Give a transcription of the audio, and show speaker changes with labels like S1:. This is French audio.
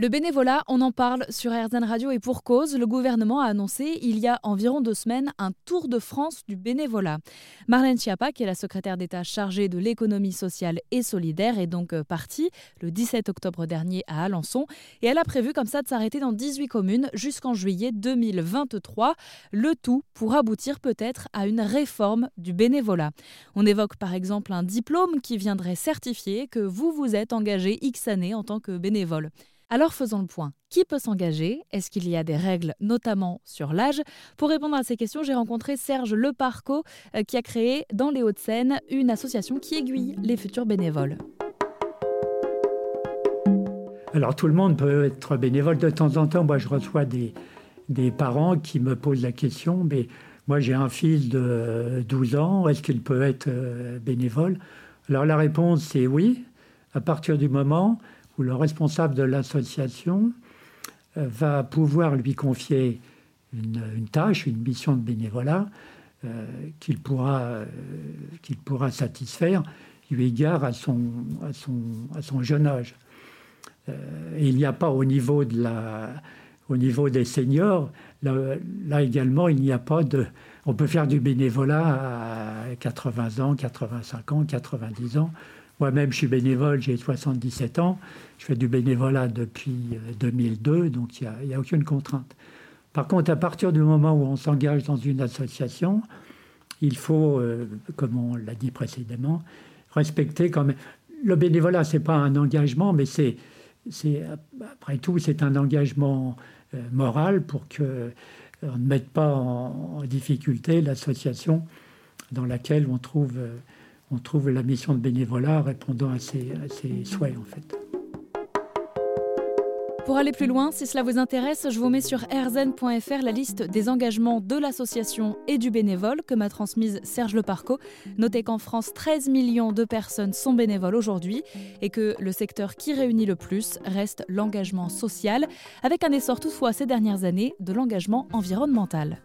S1: Le bénévolat, on en parle sur RZN Radio et pour cause, le gouvernement a annoncé il y a environ deux semaines un tour de France du bénévolat. Marlène Schiappa, qui est la secrétaire d'État chargée de l'économie sociale et solidaire, est donc euh, partie le 17 octobre dernier à Alençon et elle a prévu comme ça de s'arrêter dans 18 communes jusqu'en juillet 2023, le tout pour aboutir peut-être à une réforme du bénévolat. On évoque par exemple un diplôme qui viendrait certifier que vous vous êtes engagé X années en tant que bénévole. Alors faisons le point. Qui peut s'engager? Est-ce qu'il y a des règles, notamment sur l'âge? Pour répondre à ces questions, j'ai rencontré Serge Leparco, euh, qui a créé dans les Hauts-de-Seine une association qui aiguille les futurs bénévoles.
S2: Alors tout le monde peut être bénévole. De temps en temps, moi je reçois des, des parents qui me posent la question, mais moi j'ai un fils de 12 ans, est-ce qu'il peut être euh, bénévole? Alors la réponse c'est oui, à partir du moment où le responsable de l'association euh, va pouvoir lui confier une, tâche, une mission de bénévolat euh, qu'il pourra, euh, qu'il pourra satisfaire eu égard à son, à son, à son jeune âge. il n'y a pas au niveau, de la, au niveau des seniors, là, là également, il n'y a pas de... On peut faire du bénévolat à 80 ans, 85 ans, 90 ans. Moi-même, je suis bénévole, j'ai 77 ans. Je fais du bénévolat depuis 2002, euh, donc il n'y a, aucune contrainte. Par contre, à partir du moment où on s'engage dans une association, il faut, euh, comme on l'a dit précédemment, respecter quand même. Le bénévolat, ce n'est pas un engagement, mais c'est, après tout, c'est un engagement euh, moral pour que on ne mette pas en, difficulté l'association dans laquelle on trouve on trouve la mission de bénévolat répondant à ses, souhaits en fait.
S1: Pour aller plus loin, si cela vous intéresse, je vous mets sur rzn.fr la liste des engagements de l'association et du bénévole que m'a transmise Serge Leparco. Notez qu'en France, 13 millions de personnes sont bénévoles aujourd'hui et que le secteur qui réunit le plus reste l'engagement social, avec un essor toutefois ces dernières années de l'engagement environnemental.